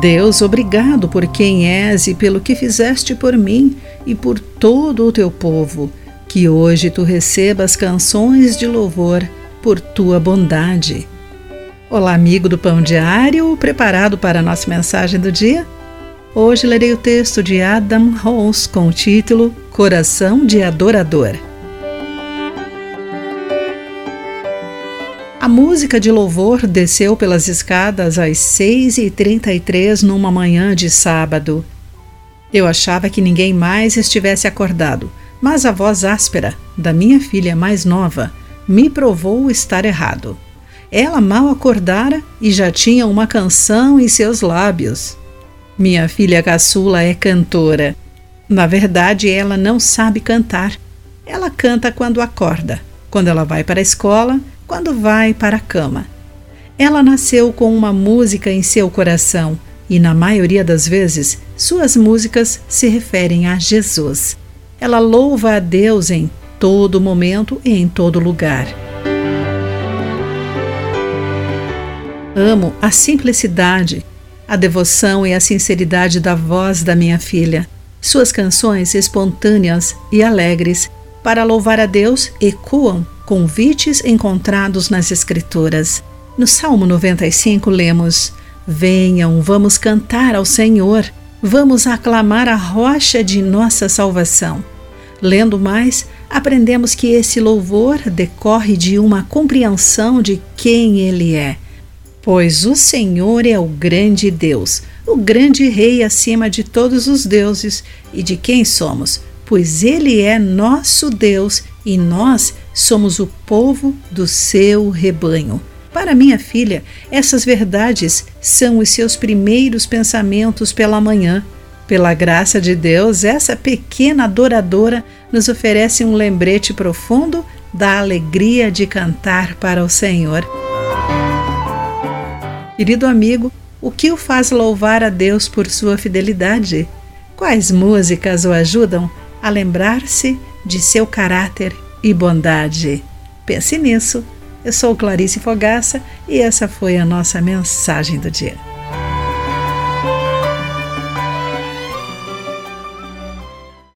Deus, obrigado por quem és e pelo que fizeste por mim e por todo o teu povo. Que hoje tu recebas canções de louvor por tua bondade. Olá, amigo do Pão Diário, preparado para a nossa mensagem do dia? Hoje lerei o texto de Adam Rose com o título Coração de Adorador. A música de louvor desceu pelas escadas às 6h33 numa manhã de sábado. Eu achava que ninguém mais estivesse acordado, mas a voz áspera da minha filha mais nova me provou estar errado. Ela mal acordara e já tinha uma canção em seus lábios. Minha filha caçula é cantora. Na verdade, ela não sabe cantar. Ela canta quando acorda, quando ela vai para a escola quando vai para a cama. Ela nasceu com uma música em seu coração e, na maioria das vezes, suas músicas se referem a Jesus. Ela louva a Deus em todo momento e em todo lugar. Amo a simplicidade, a devoção e a sinceridade da voz da minha filha. Suas canções espontâneas e alegres para louvar a Deus ecoam convites encontrados nas Escrituras. No Salmo 95 lemos: Venham, vamos cantar ao Senhor, vamos aclamar a rocha de nossa salvação. Lendo mais, aprendemos que esse louvor decorre de uma compreensão de quem Ele é. Pois o Senhor é o grande Deus, o grande Rei acima de todos os deuses, e de quem somos, pois Ele é nosso Deus e nós somos o povo do seu rebanho. Para minha filha, essas verdades são os seus primeiros pensamentos pela manhã. Pela graça de Deus, essa pequena adoradora nos oferece um lembrete profundo da alegria de cantar para o Senhor. Querido amigo, o que o faz louvar a Deus por sua fidelidade? Quais músicas o ajudam a lembrar-se de seu caráter e bondade. Pense nisso. Eu sou Clarice Fogaça e essa foi a nossa mensagem do dia.